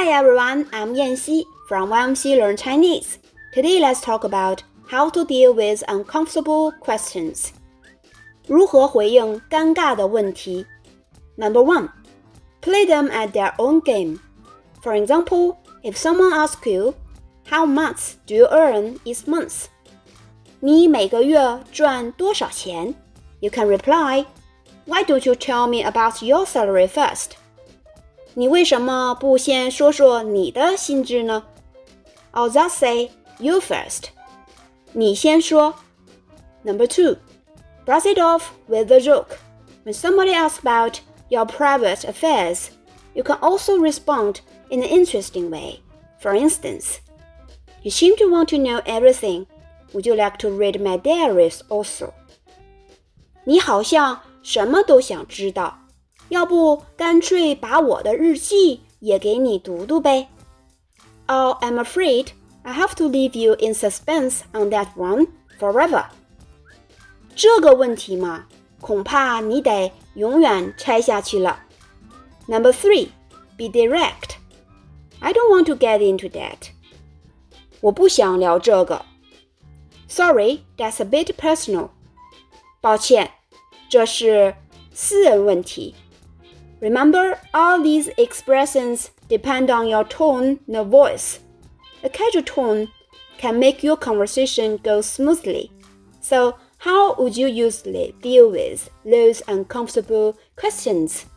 Hi everyone, I'm Yanxi from YMC Learn Chinese. Today let's talk about how to deal with uncomfortable questions. 如何回应尴尬的问题？Number one, play them at their own game. For example, if someone asks you, "How much do you earn each month?" 你每个月赚多少钱？You can reply, "Why don't you tell me about your salary first?" 你为什么不先说说你的薪资呢？Or just say you first. 你先说。Number two. Brush it off with a joke. When somebody asks about your private affairs, you can also respond in an interesting way. For instance, you seem to want to know everything. Would you like to read my diaries also? 你好像什么都想知道， 要不干脆把我的日记也给你读读呗？Oh, I'm afraid I have to leave you in suspense on that one forever. 这个问题嘛，恐怕你得永远猜下去了。Number three, be direct. I don't want to get into that. 我不想聊这个。Sorry, that's a bit personal. 抱歉，这是私人问题。 Remember, all these expressions depend on your tone and voice. A casual tone can make your conversation go smoothly. So how would you usually deal with those uncomfortable questions?